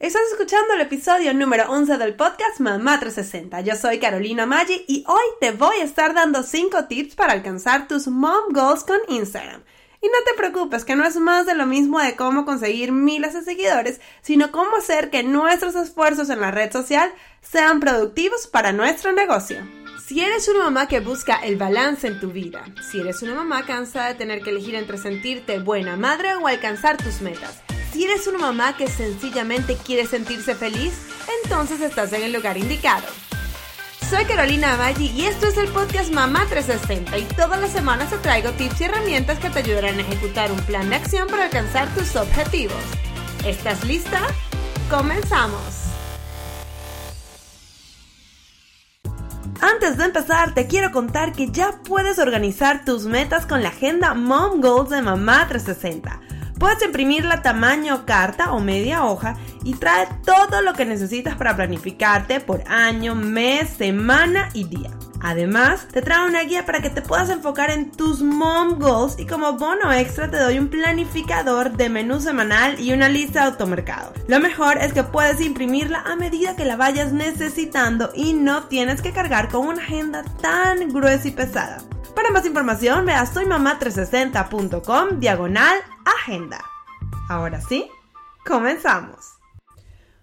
Estás escuchando el episodio número 11 del podcast Mamá 360. Yo soy Carolina Maggi y hoy te voy a estar dando 5 tips para alcanzar tus mom goals con Instagram. Y no te preocupes, que no es más de lo mismo de cómo conseguir miles de seguidores, sino cómo hacer que nuestros esfuerzos en la red social sean productivos para nuestro negocio. Si eres una mamá que busca el balance en tu vida, si eres una mamá cansada de tener que elegir entre sentirte buena madre o alcanzar tus metas, si eres una mamá que sencillamente quiere sentirse feliz, entonces estás en el lugar indicado. Soy Carolina Maggi y esto es el podcast Mamá 360 y todas las semanas te traigo tips y herramientas que te ayudarán a ejecutar un plan de acción para alcanzar tus objetivos. ¿Estás lista? ¡Comenzamos! Antes de empezar, te quiero contar que ya puedes organizar tus metas con la agenda Mom Goals de Mamá 360 Puedes imprimirla tamaño carta o media hoja y trae todo lo que necesitas para planificarte por año, mes, semana y día. Además, te trae una guía para que te puedas enfocar en tus mom goals y como bono extra te doy un planificador de menú semanal y una lista de automercado. Lo mejor es que puedes imprimirla a medida que la vayas necesitando y no tienes que cargar con una agenda tan gruesa y pesada. Para más información, ve a soymamá360.com diagonal agenda. Ahora sí, comenzamos.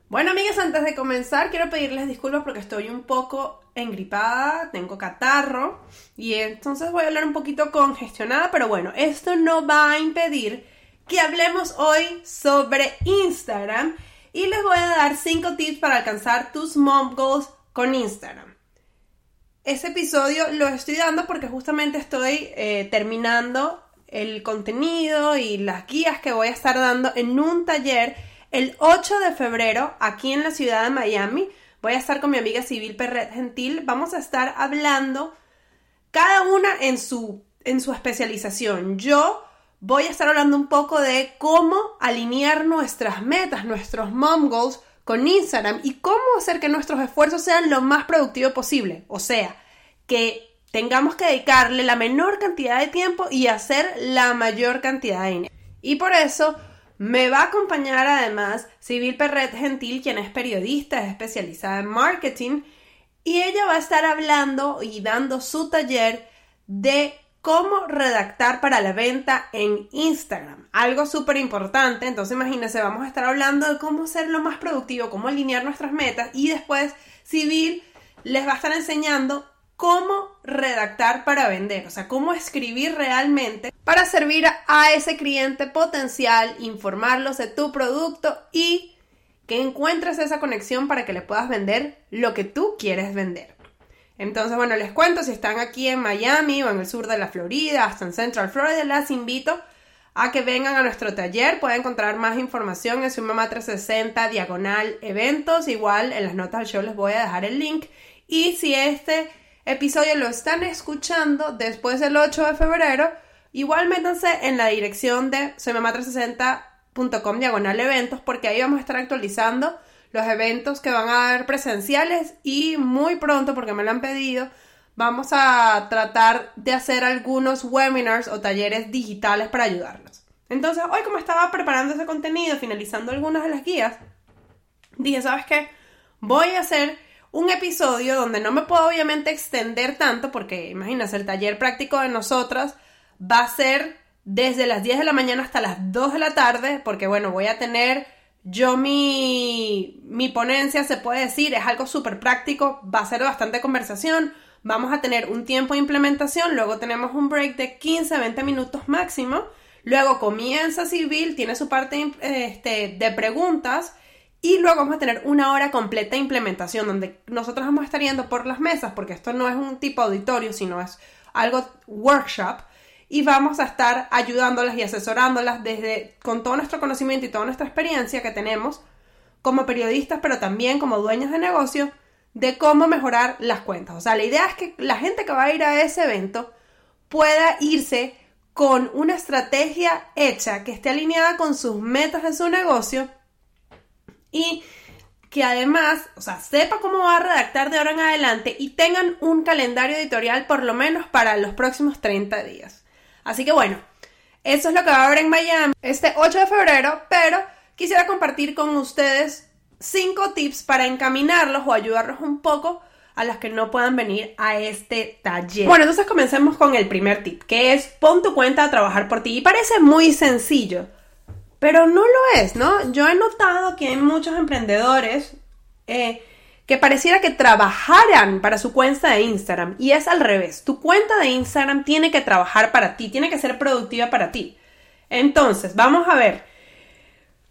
Bueno, amigas, antes de comenzar, quiero pedirles disculpas porque estoy un poco engripada, tengo catarro y entonces voy a hablar un poquito congestionada, pero bueno, esto no va a impedir que hablemos hoy sobre Instagram y les voy a dar 5 tips para alcanzar tus mom goals con Instagram. Ese episodio lo estoy dando porque justamente estoy eh, terminando el contenido y las guías que voy a estar dando en un taller el 8 de febrero aquí en la ciudad de Miami. Voy a estar con mi amiga Civil Perret Gentil. Vamos a estar hablando cada una en su, en su especialización. Yo voy a estar hablando un poco de cómo alinear nuestras metas, nuestros mom goals con Instagram y cómo hacer que nuestros esfuerzos sean lo más productivos posible. O sea, que tengamos que dedicarle la menor cantidad de tiempo y hacer la mayor cantidad de dinero. Y por eso me va a acompañar además Civil Perret Gentil, quien es periodista, es especializada en marketing, y ella va a estar hablando y dando su taller de cómo redactar para la venta en Instagram. Algo súper importante. Entonces, imagínense, vamos a estar hablando de cómo ser lo más productivo, cómo alinear nuestras metas y después Civil les va a estar enseñando cómo redactar para vender, o sea, cómo escribir realmente para servir a ese cliente potencial, informarlos de tu producto y que encuentres esa conexión para que le puedas vender lo que tú quieres vender. Entonces, bueno, les cuento, si están aquí en Miami o en el sur de la Florida, hasta en Central Florida, las invito a que vengan a nuestro taller. Pueden encontrar más información en su mamá 360 diagonal eventos. Igual en las notas del show les voy a dejar el link. Y si este episodio lo están escuchando después del 8 de febrero, igual métanse en la dirección de soymamá360.com diagonal eventos porque ahí vamos a estar actualizando los eventos que van a haber presenciales y muy pronto, porque me lo han pedido, vamos a tratar de hacer algunos webinars o talleres digitales para ayudarlos. Entonces, hoy como estaba preparando ese contenido, finalizando algunas de las guías, dije, ¿sabes qué? Voy a hacer un episodio donde no me puedo obviamente extender tanto, porque imagínense, el taller práctico de nosotras va a ser desde las 10 de la mañana hasta las 2 de la tarde, porque bueno, voy a tener yo mi, mi ponencia, se puede decir, es algo súper práctico, va a ser bastante conversación, vamos a tener un tiempo de implementación, luego tenemos un break de 15 20 minutos máximo, luego comienza Civil, tiene su parte este, de preguntas, y luego vamos a tener una hora completa de implementación donde nosotros vamos a estar yendo por las mesas, porque esto no es un tipo auditorio, sino es algo workshop y vamos a estar ayudándolas y asesorándolas desde con todo nuestro conocimiento y toda nuestra experiencia que tenemos como periodistas, pero también como dueños de negocio, de cómo mejorar las cuentas. O sea, la idea es que la gente que va a ir a ese evento pueda irse con una estrategia hecha que esté alineada con sus metas de su negocio y que además, o sea, sepa cómo va a redactar de ahora en adelante y tengan un calendario editorial por lo menos para los próximos 30 días. Así que bueno, eso es lo que va a haber en Miami este 8 de febrero, pero quisiera compartir con ustedes cinco tips para encaminarlos o ayudarlos un poco a las que no puedan venir a este taller. Bueno, entonces comencemos con el primer tip, que es pon tu cuenta a trabajar por ti. Y parece muy sencillo, pero no lo es, ¿no? Yo he notado que hay muchos emprendedores eh, que pareciera que trabajaran para su cuenta de Instagram y es al revés. Tu cuenta de Instagram tiene que trabajar para ti, tiene que ser productiva para ti. Entonces, vamos a ver.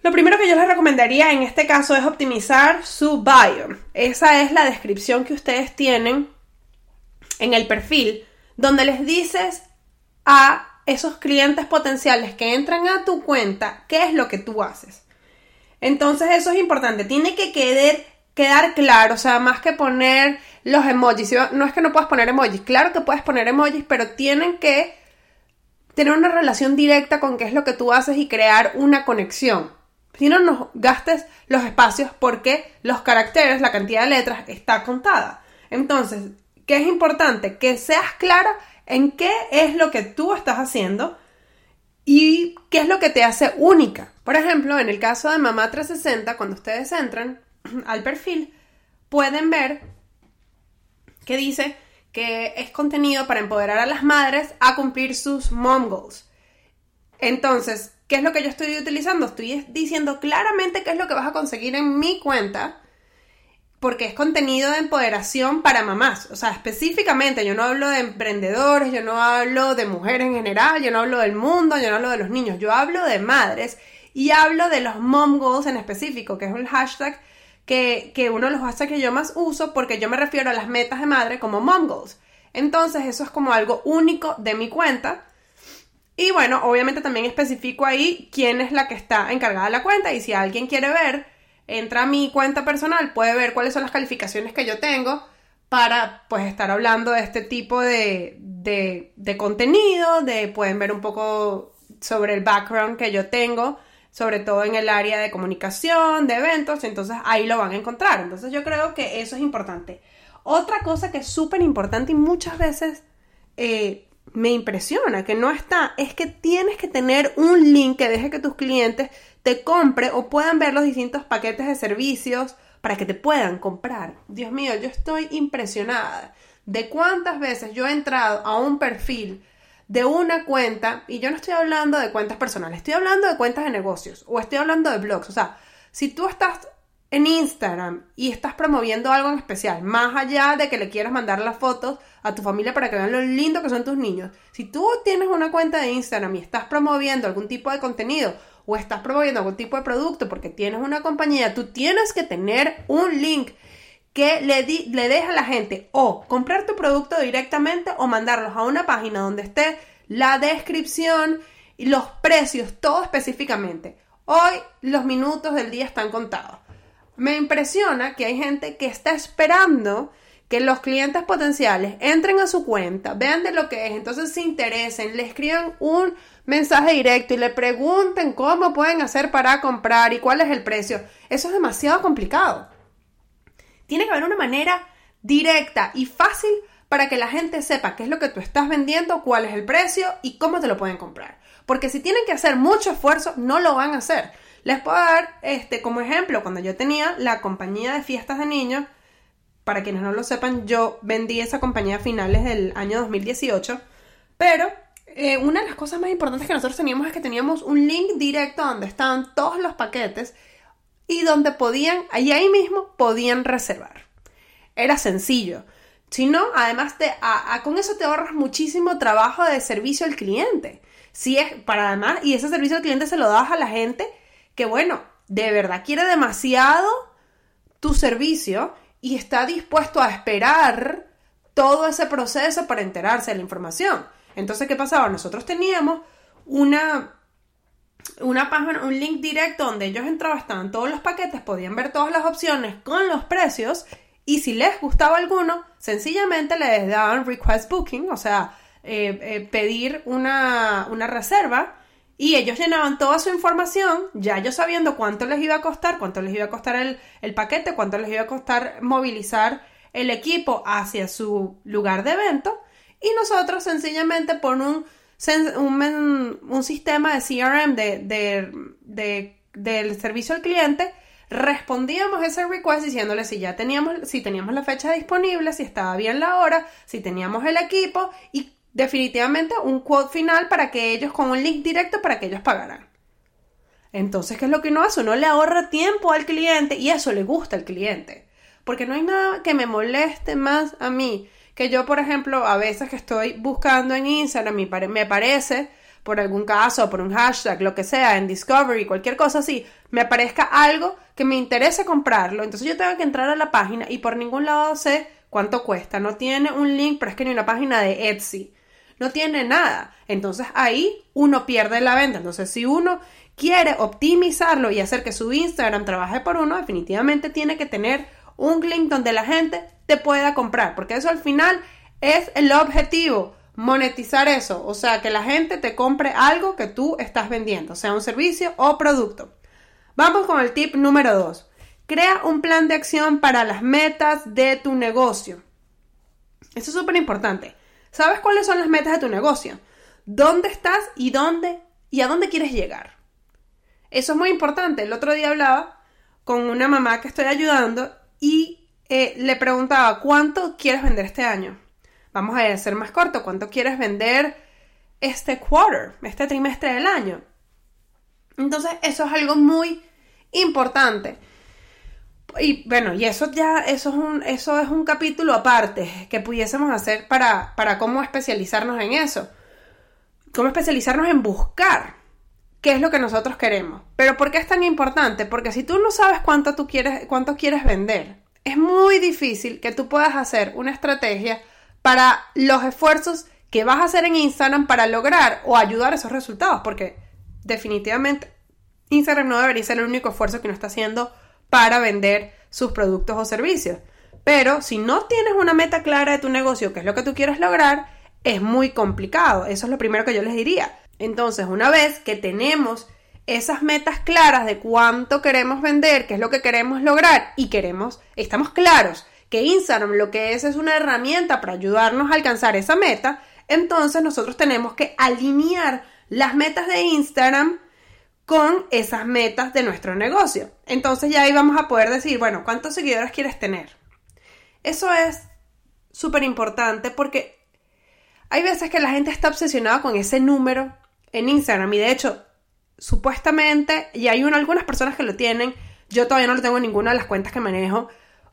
Lo primero que yo les recomendaría en este caso es optimizar su bio. Esa es la descripción que ustedes tienen en el perfil, donde les dices a esos clientes potenciales que entran a tu cuenta qué es lo que tú haces. Entonces eso es importante, tiene que quedar, quedar claro, o sea, más que poner los emojis, no es que no puedas poner emojis, claro que puedes poner emojis, pero tienen que tener una relación directa con qué es lo que tú haces y crear una conexión. Si no nos gastes los espacios porque los caracteres, la cantidad de letras está contada. Entonces, ¿qué es importante? Que seas clara en qué es lo que tú estás haciendo y qué es lo que te hace única. Por ejemplo, en el caso de Mamá 360, cuando ustedes entran al perfil, pueden ver que dice que es contenido para empoderar a las madres a cumplir sus mom goals. Entonces, ¿qué es lo que yo estoy utilizando? Estoy diciendo claramente qué es lo que vas a conseguir en mi cuenta, porque es contenido de empoderación para mamás. O sea, específicamente, yo no hablo de emprendedores, yo no hablo de mujeres en general, yo no hablo del mundo, yo no hablo de los niños, yo hablo de madres y hablo de los mom goals en específico, que es un hashtag que, uno de los hashtags que yo más uso porque yo me refiero a las metas de madre como mom goals. Entonces eso es como algo único de mi cuenta. Y bueno, obviamente también especifico ahí quién es la que está encargada de la cuenta y si alguien quiere ver, entra a mi cuenta personal, puede ver cuáles son las calificaciones que yo tengo para pues estar hablando de este tipo de, de, contenido, de pueden ver un poco sobre el background que yo tengo sobre todo en el área de comunicación, de eventos, entonces ahí lo van a encontrar. Entonces yo creo que eso es importante. Otra cosa que es súper importante y muchas veces eh, me impresiona que no está, es que tienes que tener un link que deje que tus clientes te compren o puedan ver los distintos paquetes de servicios para que te puedan comprar. Dios mío, yo estoy impresionada de cuántas veces yo he entrado a un perfil de una cuenta, y yo no estoy hablando de cuentas personales, estoy hablando de cuentas de negocios o estoy hablando de blogs. O sea, si tú estás en Instagram y estás promoviendo algo en especial, más allá de que le quieras mandar las fotos a tu familia para que vean lo lindo que son tus niños, si tú tienes una cuenta de Instagram y estás promoviendo algún tipo de contenido o estás promoviendo algún tipo de producto porque tienes una compañía, tú tienes que tener un link que le, le deja a la gente o comprar tu producto directamente o mandarlos a una página donde esté la descripción y los precios, todo específicamente. Hoy los minutos del día están contados. Me impresiona que hay gente que está esperando que los clientes potenciales entren a su cuenta, vean de lo que es, entonces se interesen, le escriban un mensaje directo y le pregunten cómo pueden hacer para comprar y cuál es el precio. Eso es demasiado complicado. Tiene que haber una manera directa y fácil para que la gente sepa qué es lo que tú estás vendiendo, cuál es el precio y cómo te lo pueden comprar. Porque si tienen que hacer mucho esfuerzo, no lo van a hacer. Les puedo dar este como ejemplo, cuando yo tenía la compañía de fiestas de niños, para quienes no lo sepan, yo vendí esa compañía a finales del año 2018, pero eh, una de las cosas más importantes que nosotros teníamos es que teníamos un link directo donde estaban todos los paquetes y donde podían, ahí, ahí mismo, podían reservar. Era sencillo. Si no, además de, con eso te ahorras muchísimo trabajo de servicio al cliente. Si es para además, y ese servicio al cliente se lo das a la gente que, bueno, de verdad quiere demasiado tu servicio y está dispuesto a esperar todo ese proceso para enterarse de la información. Entonces, ¿qué pasaba? Nosotros teníamos una una página, un link directo donde ellos entraban, estaban todos los paquetes, podían ver todas las opciones con los precios y si les gustaba alguno, sencillamente les daban request booking, o sea, eh, eh, pedir una, una reserva y ellos llenaban toda su información, ya ellos sabiendo cuánto les iba a costar, cuánto les iba a costar el, el paquete, cuánto les iba a costar movilizar el equipo hacia su lugar de evento y nosotros sencillamente por un un, un sistema de CRM de, del servicio al cliente, respondíamos ese request diciéndole si ya teníamos, si teníamos la fecha disponible, si estaba bien la hora, si teníamos el equipo y definitivamente un quote final para que ellos, con un link directo para que ellos pagaran. Entonces, ¿qué es lo que uno hace? Uno le ahorra tiempo al cliente y eso le gusta al cliente. Porque no hay nada que me moleste más a mí que yo, por ejemplo, a veces que estoy buscando en Instagram, me parece por algún caso, por un hashtag, lo que sea, en Discovery, cualquier cosa así, me aparezca algo que me interese comprarlo. Entonces yo tengo que entrar a la página y por ningún lado sé cuánto cuesta. No tiene un link, pero es que ni una página de Etsy. No tiene nada. Entonces ahí uno pierde la venta. Entonces si uno quiere optimizarlo y hacer que su Instagram trabaje por uno, definitivamente tiene que tener un link donde la gente te pueda comprar. Porque eso al final es el objetivo monetizar eso, o sea, que la gente te compre algo que tú estás vendiendo, sea un servicio o producto. Vamos con el tip número 2. Crea un plan de acción para las metas de tu negocio. Eso es súper importante. ¿Sabes cuáles son las metas de tu negocio? ¿Dónde estás y dónde y a dónde quieres llegar? Eso es muy importante. El otro día hablaba con una mamá que estoy ayudando y eh, le preguntaba, ¿cuánto quieres vender este año? Vamos a hacer más corto. ¿Cuánto quieres vender este quarter, este trimestre del año? Entonces, eso es algo muy importante. Y bueno, y eso ya, eso es un, eso es un capítulo aparte que pudiésemos hacer para, para cómo especializarnos en eso. Cómo especializarnos en buscar qué es lo que nosotros queremos. Pero ¿por qué es tan importante? Porque si tú no sabes cuánto tú quieres, cuánto quieres vender, es muy difícil que tú puedas hacer una estrategia para los esfuerzos que vas a hacer en Instagram para lograr o ayudar esos resultados, porque definitivamente Instagram no debería ser el único esfuerzo que uno está haciendo para vender sus productos o servicios. Pero si no tienes una meta clara de tu negocio, que es lo que tú quieres lograr, es muy complicado. Eso es lo primero que yo les diría. Entonces, una vez que tenemos esas metas claras de cuánto queremos vender, qué es lo que queremos lograr y queremos, estamos claros que Instagram lo que es es una herramienta para ayudarnos a alcanzar esa meta, entonces nosotros tenemos que alinear las metas de Instagram con esas metas de nuestro negocio. Entonces ya ahí vamos a poder decir, bueno, ¿cuántos seguidores quieres tener? Eso es súper importante porque hay veces que la gente está obsesionada con ese número en Instagram y de hecho, supuestamente, y hay algunas personas que lo tienen, yo todavía no lo tengo en ninguna de las cuentas que manejo,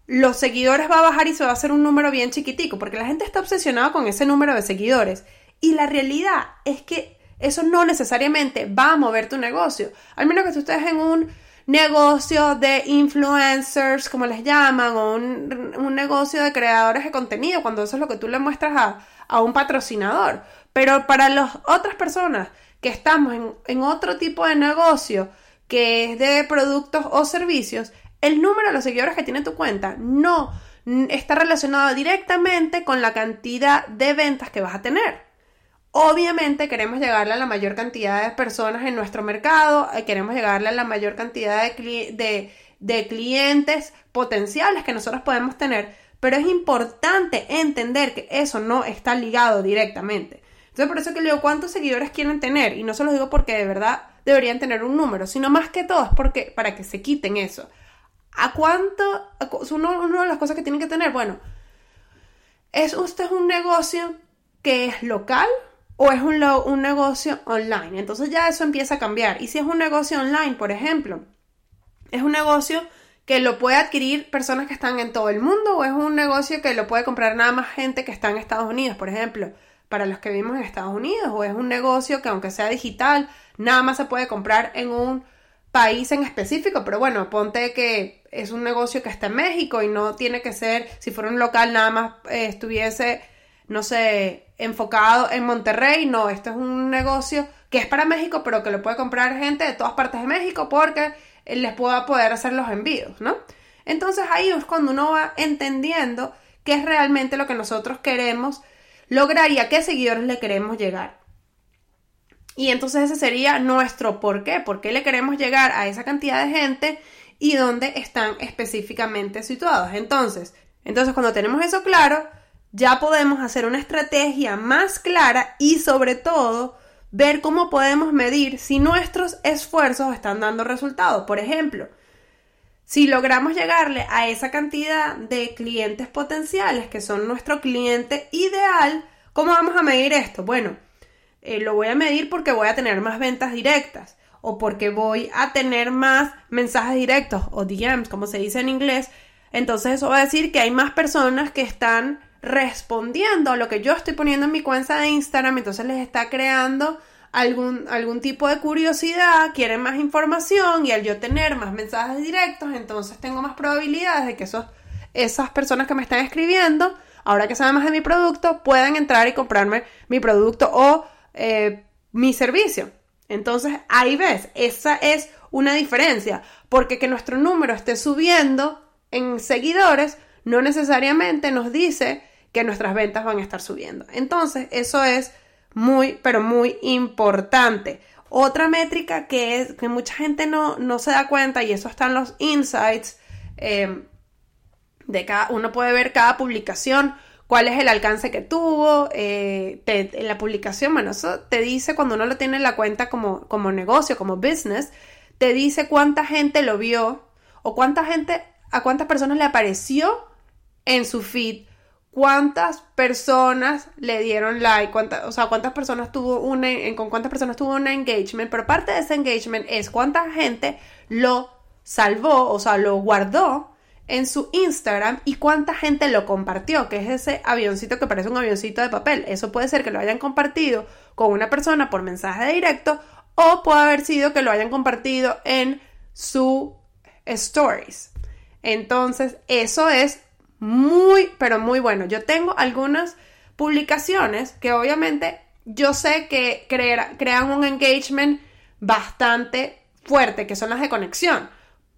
los seguidores va a bajar y se va a hacer un número bien chiquitico, porque la gente está obsesionada con ese número de seguidores. Y la realidad es que eso no necesariamente va a mover tu negocio. Al menos que tú estés en un negocio de influencers, como les llaman, o un, negocio de creadores de contenido, cuando eso es lo que tú le muestras a, a un patrocinador. Pero para las otras personas que estamos en, en otro tipo de negocio, que es de productos o servicios, el número de los seguidores que tiene tu cuenta no está relacionado directamente con la cantidad de ventas que vas a tener. Obviamente queremos llegarle a la mayor cantidad de personas en nuestro mercado, eh, queremos llegarle a la mayor cantidad de, de clientes potenciales que nosotros podemos tener, pero es importante entender que eso no está ligado directamente. Entonces por eso que le digo cuántos seguidores quieren tener y no se los digo porque de verdad deberían tener un número, sino más que todo es porque para que se quiten eso. ¿A cuánto? Uno, una de las cosas que tienen que tener, bueno, ¿es usted un negocio que es local o es un, un negocio online? Entonces ya eso empieza a cambiar. Y si es un negocio online, por ejemplo, ¿es un negocio que lo puede adquirir personas que están en todo el mundo o es un negocio que lo puede comprar nada más gente que está en Estados Unidos, por ejemplo? Para los que vivimos en Estados Unidos, o es un negocio que aunque sea digital, nada más se puede comprar en un país en específico, pero bueno, ponte que es un negocio que está en México y no tiene que ser, si fuera un local nada más eh, estuviese, no sé, enfocado en Monterrey, no, esto es un negocio que es para México, pero que lo puede comprar gente de todas partes de México porque les pueda poder hacer los envíos, ¿no? Entonces ahí es cuando uno va entendiendo qué es realmente lo que nosotros queremos lograr y a qué seguidores le queremos llegar. Y entonces ese sería nuestro por qué, por qué le queremos llegar a esa cantidad de gente y dónde están específicamente situados. Entonces, entonces cuando tenemos eso claro, ya podemos hacer una estrategia más clara y sobre todo ver cómo podemos medir si nuestros esfuerzos están dando resultados. Por ejemplo, si logramos llegarle a esa cantidad de clientes potenciales que son nuestro cliente ideal, ¿cómo vamos a medir esto? Bueno, eh, lo voy a medir porque voy a tener más ventas directas o porque voy a tener más mensajes directos o DMs, como se dice en inglés. Entonces eso va a decir que hay más personas que están respondiendo a lo que yo estoy poniendo en mi cuenta de Instagram, entonces les está creando algún, algún tipo de curiosidad, quieren más información y al yo tener más mensajes directos, entonces tengo más probabilidades de que esos, esas personas que me están escribiendo, ahora que saben más de mi producto, puedan entrar y comprarme mi producto o eh, mi servicio. Entonces ahí ves, esa es una diferencia, porque que nuestro número esté subiendo en seguidores no necesariamente nos dice que nuestras ventas van a estar subiendo. Entonces, eso es muy, pero muy importante. Otra métrica que, es, que mucha gente no, no se da cuenta, y eso está en los insights, eh, de cada, uno puede ver cada publicación, cuál es el alcance que tuvo, eh, en la publicación, bueno, eso te dice cuando uno lo tiene en la cuenta como, como negocio, como business, te dice cuánta gente lo vio o cuánta gente, a cuántas personas le apareció en su feed cuántas personas le dieron like, o sea, cuántas personas tuvo una, con cuántas personas tuvo un engagement, pero parte de ese engagement es cuánta gente lo salvó, o sea, lo guardó en su Instagram y cuánta gente lo compartió, que es ese avioncito que parece un avioncito de papel. Eso puede ser que lo hayan compartido con una persona por mensaje directo o puede haber sido que lo hayan compartido en su stories. Entonces, eso es muy, pero muy bueno. Yo tengo algunas publicaciones que obviamente yo sé que crean un engagement bastante fuerte, que son las de conexión.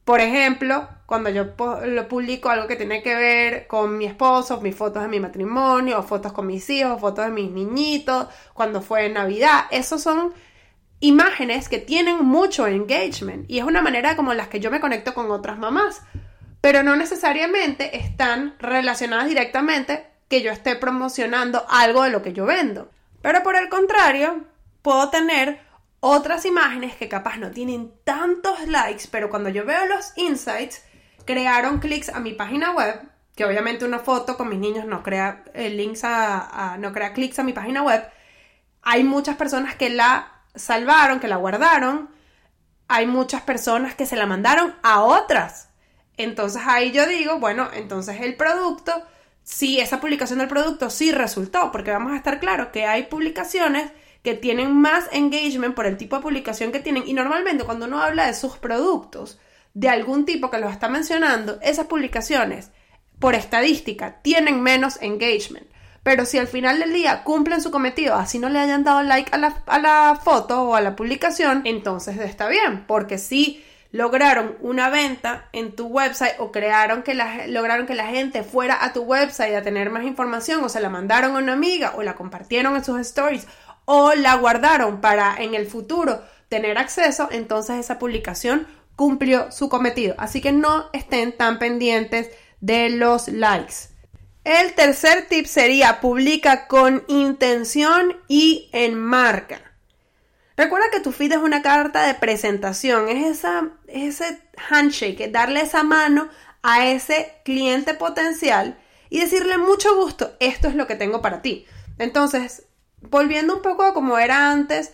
Por ejemplo, cuando yo lo publico algo que tiene que ver con mi esposo, mis fotos de mi matrimonio, o fotos con mis hijos, fotos de mis niñitos, cuando fue Navidad, esos son imágenes que tienen mucho engagement y es una manera como las que yo me conecto con otras mamás pero no necesariamente están relacionadas directamente que yo esté promocionando algo de lo que yo vendo. Pero por el contrario, puedo tener otras imágenes que capaz no tienen tantos likes, pero cuando yo veo los insights, crearon clics a mi página web, que obviamente una foto con mis niños no crea eh, links a, no crea clics a mi página web. Hay muchas personas que la salvaron, que la guardaron. Hay muchas personas que se la mandaron a otras entonces ahí yo digo, bueno, entonces el producto, sí, esa publicación del producto sí resultó, porque vamos a estar claros que hay publicaciones que tienen más engagement por el tipo de publicación que tienen y normalmente cuando uno habla de sus productos, de algún tipo que los está mencionando, esas publicaciones, por estadística, tienen menos engagement. Pero si al final del día cumplen su cometido, así no le hayan dado like a la, a la foto o a la publicación, entonces está bien, porque si lograron una venta en tu website o crearon que la, lograron que la gente fuera a tu website a tener más información o se la mandaron a una amiga o la compartieron en sus stories o la guardaron para en el futuro tener acceso, entonces esa publicación cumplió su cometido. Así que no estén tan pendientes de los likes. El tercer tip sería publica con intención y en marca. Recuerda que tu feed es una carta de presentación, es, ese handshake, darle esa mano a ese cliente potencial y decirle mucho gusto, esto es lo que tengo para ti. Entonces, volviendo un poco a como era antes,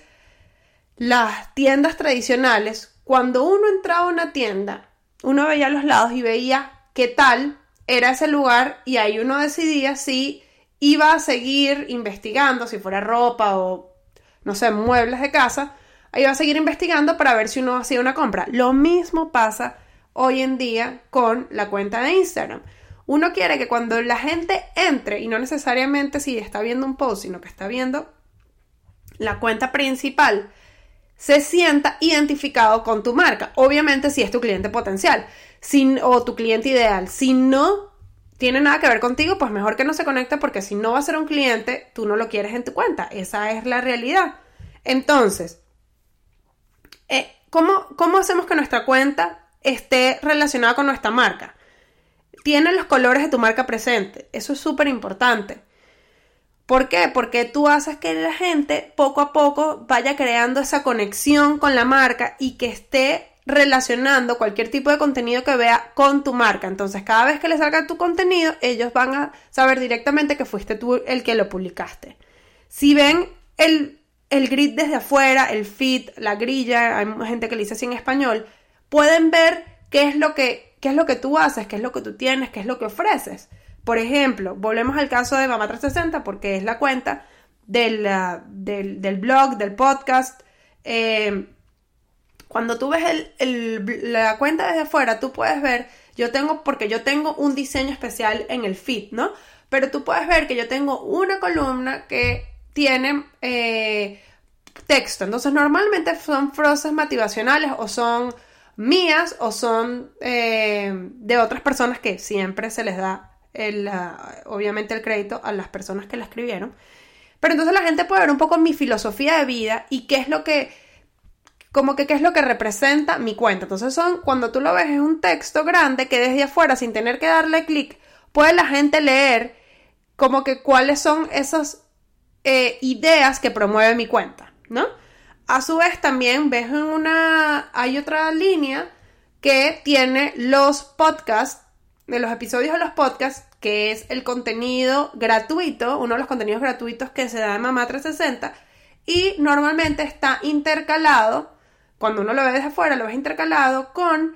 las tiendas tradicionales, cuando uno entraba a una tienda, uno veía los lados y veía qué tal era ese lugar y ahí uno decidía si iba a seguir investigando, si fuera ropa o no sé, muebles de casa, ahí va a seguir investigando para ver si uno hacía una compra. Lo mismo pasa hoy en día con la cuenta de Instagram. Uno quiere que cuando la gente entre, y no necesariamente si está viendo un post, sino que está viendo la cuenta principal, se sienta identificado con tu marca. Obviamente si es tu cliente potencial o tu cliente ideal. Si no tiene nada que ver contigo, pues mejor que no se conecte porque si no va a ser un cliente, tú no lo quieres en tu cuenta. Esa es la realidad. Entonces, eh, ¿cómo, ¿cómo hacemos que nuestra cuenta esté relacionada con nuestra marca? Tiene los colores de tu marca presente. Eso es súper importante. ¿Por qué? Porque tú haces que la gente poco a poco vaya creando esa conexión con la marca y que esté relacionando cualquier tipo de contenido que vea con tu marca. Entonces, cada vez que le salga tu contenido, ellos van a saber directamente que fuiste tú el que lo publicaste. Si ven el, el grid desde afuera, el feed, la grilla, hay gente que le dice así en español, pueden ver qué es lo que, qué es lo que tú haces, qué es lo que tú tienes, qué es lo que ofreces. Por ejemplo, volvemos al caso de Mamá 360 porque es la cuenta del, del, blog, del podcast. Eh, cuando tú ves la cuenta desde afuera, tú puedes ver, yo tengo, porque yo tengo un diseño especial en el feed, ¿no? Pero tú puedes ver que yo tengo una columna que tiene eh, texto. Entonces, normalmente son frases motivacionales o son mías o son eh, de otras personas que siempre se les da, el, obviamente, el crédito a las personas que la escribieron. Pero entonces la gente puede ver un poco mi filosofía de vida y qué es lo que, como que qué es lo que representa mi cuenta. Entonces son, cuando tú lo ves, es un texto grande que desde afuera, sin tener que darle clic, puede la gente leer como que cuáles son esas eh, ideas que promueve mi cuenta, ¿no? A su vez también ves en una, hay otra línea que tiene los podcasts, de los episodios de los podcasts que es el contenido gratuito, uno de los contenidos gratuitos que se da en Mamá 360 y normalmente está intercalado, cuando uno lo ve desde afuera, lo ves intercalado con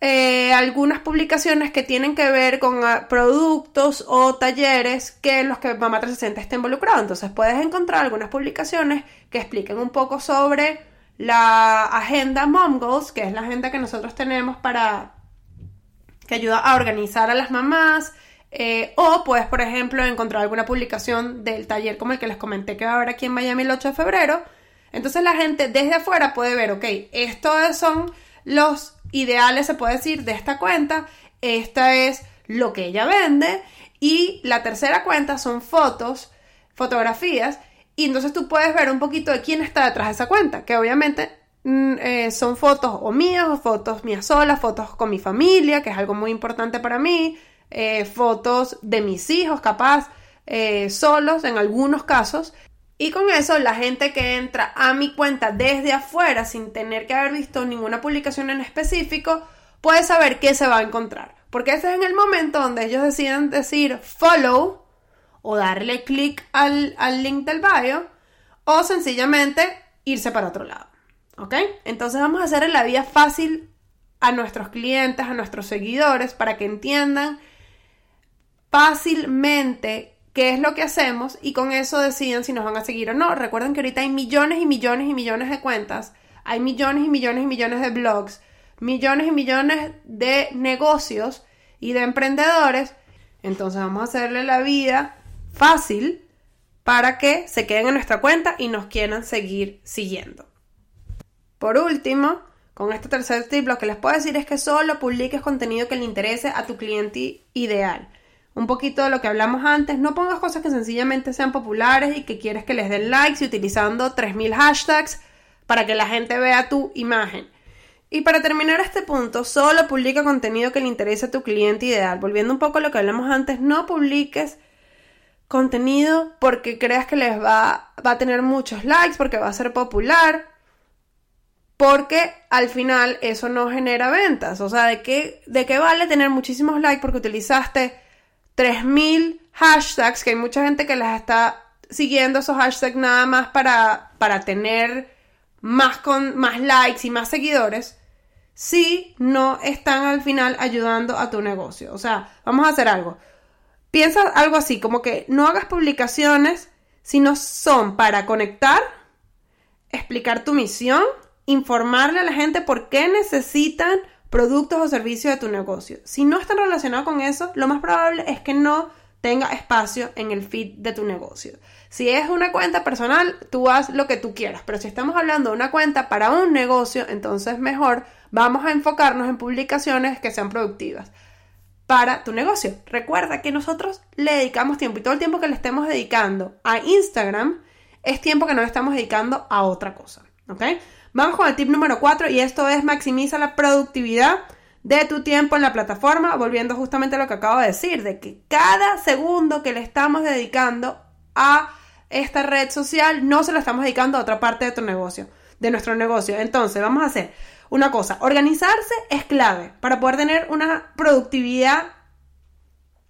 eh, algunas publicaciones que tienen que ver con ah, productos o talleres que en los que Mamá 360 está involucrado. Entonces puedes encontrar algunas publicaciones que expliquen un poco sobre la agenda Mom Goals, que es la agenda que nosotros tenemos para, que ayuda a organizar a las mamás. Eh, o puedes, por ejemplo, encontrar alguna publicación del taller como el que les comenté que va a haber aquí en Miami el 8 de febrero. Entonces la gente desde afuera puede ver, ok, estos son los ideales, se puede decir, de esta cuenta. Esta es lo que ella vende. Y la tercera cuenta son fotos, fotografías. Y entonces tú puedes ver un poquito de quién está detrás de esa cuenta, que obviamente Mm, eh, son fotos o mías o fotos mías solas, fotos con mi familia, que es algo muy importante para mí, eh, fotos de mis hijos, capaz, eh, solos en algunos casos. Y con eso la gente que entra a mi cuenta desde afuera sin tener que haber visto ninguna publicación en específico, puede saber qué se va a encontrar. Porque ese es en el momento donde ellos deciden decir follow o darle clic al, al link del bio o sencillamente irse para otro lado. ¿Ok? Entonces vamos a hacer la vida fácil a nuestros clientes, a nuestros seguidores, para que entiendan fácilmente qué es lo que hacemos y con eso deciden si nos van a seguir o no. Recuerden que ahorita hay millones y millones y millones de cuentas, hay millones y millones y millones de blogs, millones y millones de negocios y de emprendedores. Entonces vamos a hacerle la vida fácil para que se queden en nuestra cuenta y nos quieran seguir siguiendo. Por último, con este tercer tip, lo que les puedo decir es que solo publiques contenido que le interese a tu cliente ideal. Un poquito de lo que hablamos antes, no pongas cosas que sencillamente sean populares y que quieres que les den likes y utilizando 3000 hashtags para que la gente vea tu imagen. Y para terminar este punto, solo publica contenido que le interese a tu cliente ideal. Volviendo un poco a lo que hablamos antes, no publiques contenido porque creas que les va, va a tener muchos likes, porque va a ser popular porque al final eso no genera ventas. O sea, ¿de qué, de qué vale tener muchísimos likes porque utilizaste 3000 hashtags, que hay mucha gente que las está siguiendo esos hashtags nada más para, para tener más, con, más likes y más seguidores, si no están al final ayudando a tu negocio. O sea, vamos a hacer algo. Piensa algo así, como que no hagas publicaciones si no son para conectar, explicar tu misión informarle a la gente por qué necesitan productos o servicios de tu negocio. Si no están relacionados con eso, lo más probable es que no tenga espacio en el feed de tu negocio. Si es una cuenta personal, tú haz lo que tú quieras, pero si estamos hablando de una cuenta para un negocio, entonces mejor vamos a enfocarnos en publicaciones que sean productivas para tu negocio. Recuerda que nosotros le dedicamos tiempo y todo el tiempo que le estemos dedicando a Instagram es tiempo que no le estamos dedicando a otra cosa, ¿ok? Vamos con el tip número 4 y esto es maximiza la productividad de tu tiempo en la plataforma, volviendo justamente a lo que acabo de decir, de que cada segundo que le estamos dedicando a esta red social no se lo estamos dedicando a otra parte de tu negocio, de nuestro negocio. Entonces, vamos a hacer una cosa, organizarse es clave para poder tener una productividad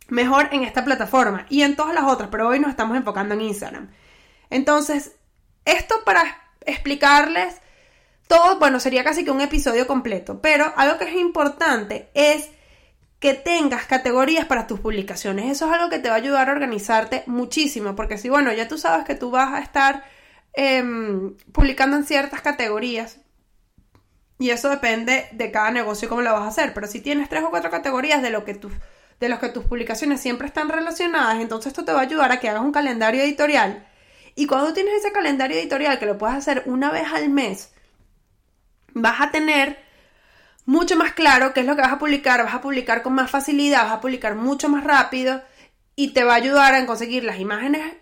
mejor en esta plataforma y en todas las otras, pero hoy nos estamos enfocando en Instagram. Entonces, esto para explicarles todo, bueno, sería casi que un episodio completo, pero algo que es importante es que tengas categorías para tus publicaciones. Eso es algo que te va a ayudar a organizarte muchísimo, porque si, bueno, ya tú sabes que tú vas a estar em, publicando en ciertas categorías, y eso depende de cada negocio cómo lo vas a hacer, pero si tienes tres o cuatro categorías de lo que tus de los que tus publicaciones siempre están relacionadas, entonces esto te va a ayudar a que hagas un calendario editorial. Y cuando tienes ese calendario editorial que lo puedes hacer una vez al mes, vas a tener mucho más claro qué es lo que vas a publicar, vas a publicar con más facilidad, vas a publicar mucho más rápido y te va a ayudar a conseguir las imágenes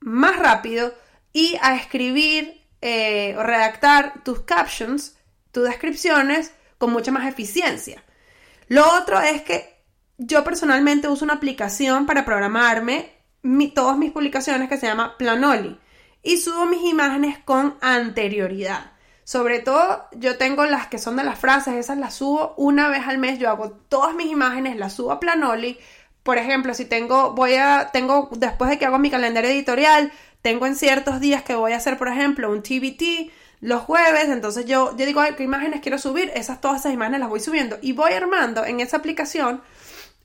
más rápido y a escribir eh, o redactar tus captions, tus descripciones con mucha más eficiencia. Lo otro es que yo personalmente uso una aplicación para programarme todas mis publicaciones que se llama Planoli y subo mis imágenes con anterioridad. Sobre todo, yo tengo las que son de las frases, esas las subo una vez al mes. Yo hago todas mis imágenes, las subo a Planoli. Por ejemplo, si tengo, voy a, tengo, después de que hago mi calendario editorial, tengo en ciertos días que voy a hacer, por ejemplo, un TBT los jueves. Entonces yo, yo digo, ¿qué imágenes quiero subir? Esas, todas esas imágenes las voy subiendo y voy armando en esa aplicación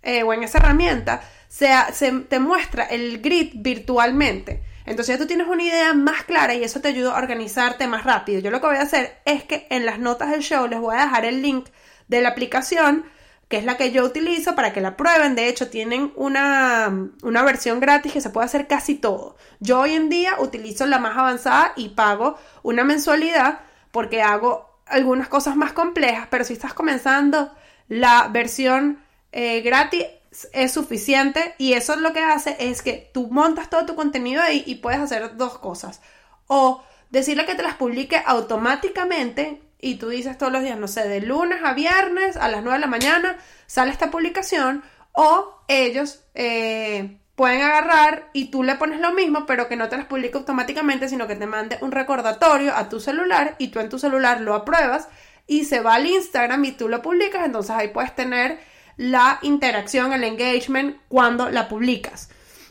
eh, o en esa herramienta, se, se, te muestra el grid virtualmente. Entonces ya tú tienes una idea más clara y eso te ayuda a organizarte más rápido. Yo lo que voy a hacer es que en las notas del show les voy a dejar el link de la aplicación, que es la que yo utilizo para que la prueben. De hecho, tienen una, una versión gratis que se puede hacer casi todo. Yo hoy en día utilizo la más avanzada y pago una mensualidad porque hago algunas cosas más complejas, pero si estás comenzando la versión eh, gratis es suficiente y eso lo que hace es que tú montas todo tu contenido ahí y puedes hacer dos cosas. O decirle que te las publique automáticamente y tú dices todos los días, no sé, de lunes a viernes a las 9 de la mañana sale esta publicación o ellos eh, pueden agarrar y tú le pones lo mismo, pero que no te las publique automáticamente, sino que te mande un recordatorio a tu celular y tú en tu celular lo apruebas y se va al Instagram y tú lo publicas, entonces ahí puedes tener la interacción, el engagement cuando la publicas.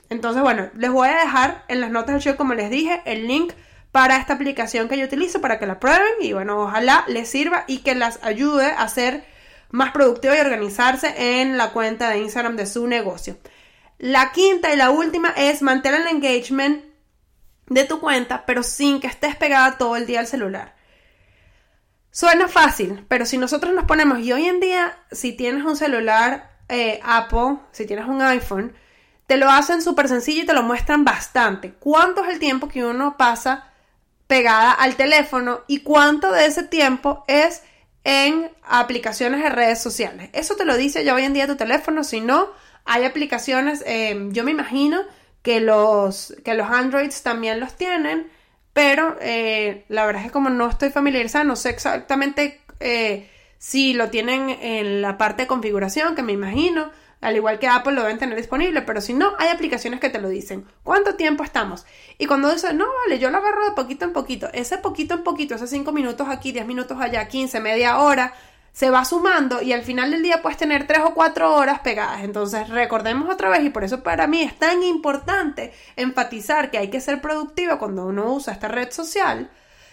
Entonces, bueno, les voy a dejar en las notas del show, como les dije, el link para esta aplicación que yo utilizo para que la prueben y bueno, ojalá les sirva y que las ayude a ser más productivo y organizarse en la cuenta de Instagram de su negocio. La quinta y la última es mantener el engagement de tu cuenta, pero sin que estés pegada todo el día al celular. Suena fácil, pero si nosotros nos ponemos, y hoy en día, si tienes un celular eh, Apple, si tienes un iPhone, te lo hacen súper sencillo y te lo muestran bastante. ¿Cuánto es el tiempo que uno pasa pegada al teléfono y cuánto de ese tiempo es en aplicaciones de redes sociales? Eso te lo dice ya hoy en día tu teléfono. Si no, hay aplicaciones, eh, yo me imagino que los, que los Androids también los tienen pero eh, la verdad es que como no estoy familiarizada, no sé exactamente eh, si lo tienen en la parte de configuración, que me imagino, al igual que Apple lo deben tener disponible, pero si no, hay aplicaciones que te lo dicen. ¿Cuánto tiempo estamos? Y cuando dices, no, vale, yo lo agarro de poquito en poquito, ese poquito en poquito, esos 5 minutos aquí, 10 minutos allá, 15, media hora, se va sumando y al final del día puedes tener tres o cuatro horas pegadas. Entonces recordemos otra vez y por eso para mí es tan importante enfatizar que hay que ser productivo cuando uno usa esta red social.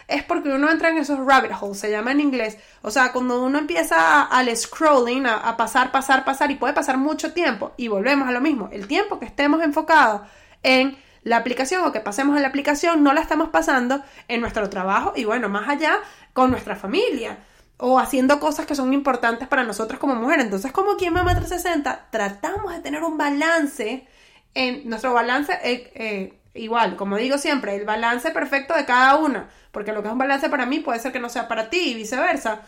Es porque uno entra en esos rabbit holes, se llama en inglés. O sea, cuando uno empieza al scrolling, a, a pasar, pasar, pasar, y puede pasar mucho tiempo, y volvemos a lo mismo, el tiempo que estemos enfocados en la aplicación o que pasemos en la aplicación, no la estamos pasando en nuestro trabajo y bueno, más allá, con nuestra familia o haciendo cosas que son importantes para nosotros como mujeres. Entonces, como aquí en Mamá 360, tratamos de tener un balance en nuestro balance, eh, eh, igual, como digo siempre, el balance perfecto de cada una, porque lo que es un balance para mí puede ser que no sea para ti y viceversa,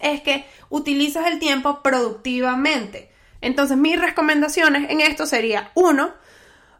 es que utilizas el tiempo productivamente. Entonces, mis recomendaciones en esto sería, uno,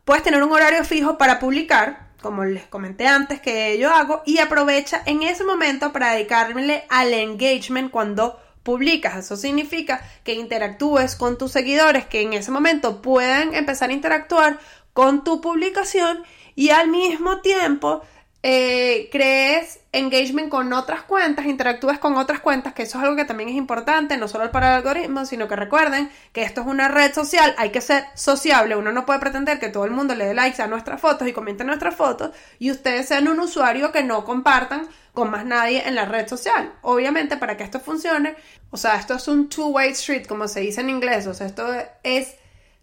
puedes tener un horario fijo para publicar, como les comenté antes que yo hago, y aprovecha en ese momento para dedicarle al engagement cuando publicas. Eso significa que interactúes con tus seguidores, que en ese momento puedan empezar a interactuar con tu publicación y al mismo tiempo eh, crees engagement con otras cuentas, interactúes con otras cuentas, que eso es algo que también es importante, no solo para el algoritmo, sino que recuerden que esto es una red social, hay que ser sociable, uno no puede pretender que todo el mundo le dé likes a nuestras fotos y comente nuestras fotos y ustedes sean un usuario que no compartan con más nadie en la red social. Obviamente, para que esto funcione, o sea, esto es un two-way street, como se dice en inglés, o sea, esto es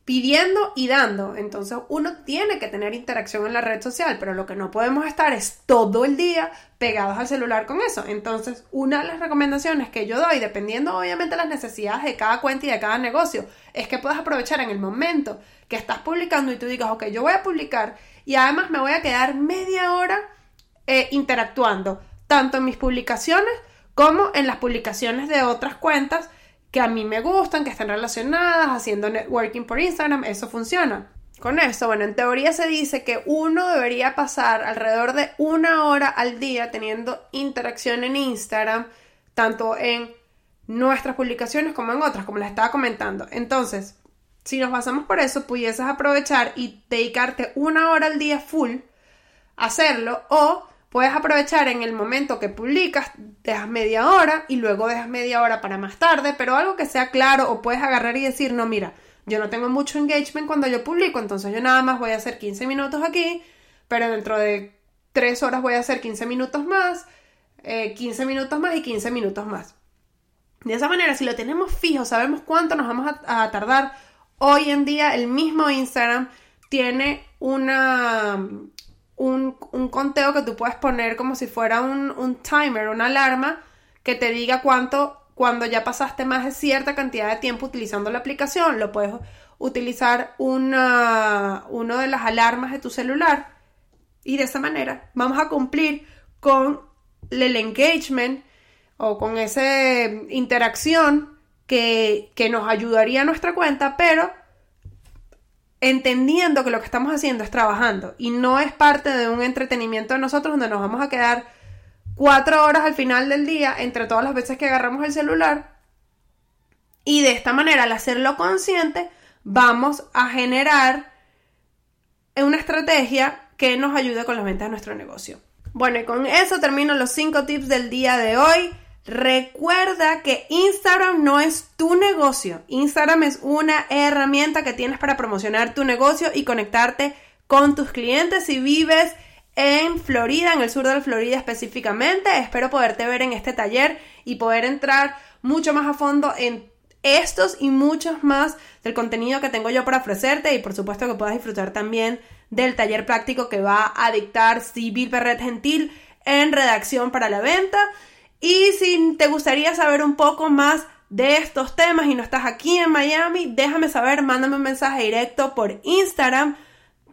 pidiendo y dando. Entonces uno tiene que tener interacción en la red social, pero lo que no podemos estar es todo el día pegados al celular con eso. Entonces una de las recomendaciones que yo doy, dependiendo obviamente de las necesidades de cada cuenta y de cada negocio, es que puedas aprovechar en el momento que estás publicando y tú digas, ok, yo voy a publicar y además me voy a quedar media hora eh, interactuando, tanto en mis publicaciones como en las publicaciones de otras cuentas que a mí me gustan, que están relacionadas, haciendo networking por Instagram, eso funciona. Con eso, bueno, en teoría se dice que uno debería pasar alrededor de una hora al día teniendo interacción en Instagram, tanto en nuestras publicaciones como en otras, como les estaba comentando. Entonces, si nos basamos por eso, pudieses aprovechar y dedicarte una hora al día full a hacerlo o Puedes aprovechar en el momento que publicas, dejas media hora y luego dejas media hora para más tarde, pero algo que sea claro o puedes agarrar y decir, no, mira, yo no tengo mucho engagement cuando yo publico, entonces yo nada más voy a hacer 15 minutos aquí, pero dentro de 3 horas voy a hacer 15 minutos más, 15 eh, minutos más y 15 minutos más. De esa manera, si lo tenemos fijo, sabemos cuánto nos vamos a tardar. Hoy en día el mismo Instagram tiene una, un, conteo que tú puedes poner como si fuera un, timer, una alarma que te diga cuánto, cuando ya pasaste más de cierta cantidad de tiempo utilizando la aplicación, lo puedes utilizar una, uno de las alarmas de tu celular. Y de esa manera vamos a cumplir con el engagement o con esa interacción que, que nos ayudaría a nuestra cuenta, pero entendiendo que lo que estamos haciendo es trabajando y no es parte de un entretenimiento de nosotros donde nos vamos a quedar cuatro horas al final del día entre todas las veces que agarramos el celular y de esta manera al hacerlo consciente vamos a generar una estrategia que nos ayude con las ventas de nuestro negocio. Bueno, y con eso termino los cinco tips del día de hoy. Recuerda que Instagram no es tu negocio. Instagram es una herramienta que tienes para promocionar tu negocio y conectarte con tus clientes. Si vives en Florida, en el sur de Florida específicamente, espero poderte ver en este taller y poder entrar mucho más a fondo en estos y muchos más del contenido que tengo yo para ofrecerte y por supuesto que puedas disfrutar también del taller práctico que va a dictar Civil Perret Gentil en redacción para la venta. Y si te gustaría saber un poco más de estos temas y no estás aquí en Miami, déjame saber, mándame un mensaje directo por Instagram,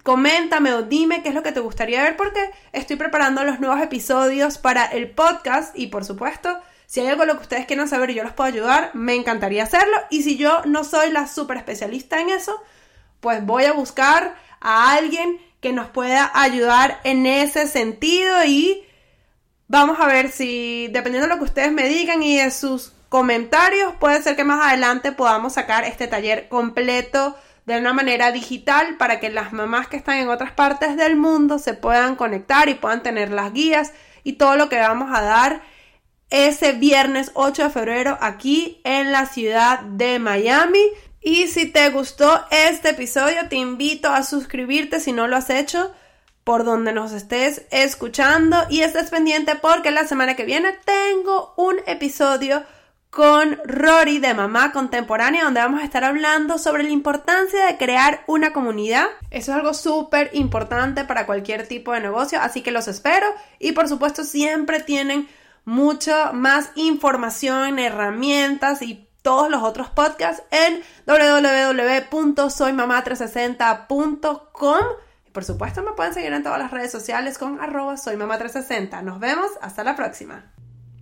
coméntame o dime qué es lo que te gustaría ver porque estoy preparando los nuevos episodios para el podcast y por supuesto, si hay algo lo que ustedes quieran saber y yo los puedo ayudar, me encantaría hacerlo. Y si yo no soy la super especialista en eso, pues voy a buscar a alguien que nos pueda ayudar en ese sentido y Vamos a ver si, dependiendo de lo que ustedes me digan y de sus comentarios, puede ser que más adelante podamos sacar este taller completo de una manera digital para que las mamás que están en otras partes del mundo se puedan conectar y puedan tener las guías y todo lo que vamos a dar ese viernes 8 de febrero aquí en la ciudad de Miami. Y si te gustó este episodio, te invito a suscribirte si no lo has hecho por donde nos estés escuchando. Y estés pendiente porque la semana que viene tengo un episodio con Rory de Mamá Contemporánea donde vamos a estar hablando sobre la importancia de crear una comunidad. Eso es algo súper importante para cualquier tipo de negocio, así que los espero. Y por supuesto siempre tienen mucho más información, herramientas y todos los otros podcasts en www.soymamá360.com por supuesto me pueden seguir en todas las redes sociales con arroba soy 360 Nos vemos, hasta la próxima.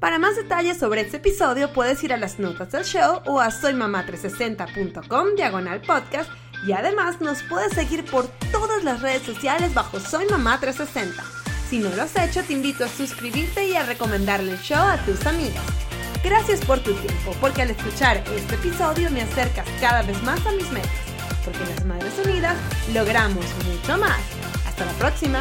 Para más detalles sobre este episodio puedes ir a las notas del show o a soymamá360.com diagonal podcast y además nos puedes seguir por todas las redes sociales bajo Soy Mamá 360. Si no lo has hecho, te invito a suscribirte y a recomendarle el show a tus amigos. Gracias por tu tiempo, porque al escuchar este episodio me acercas cada vez más a mis metas porque las Madres Unidas logramos mucho más. Hasta la próxima.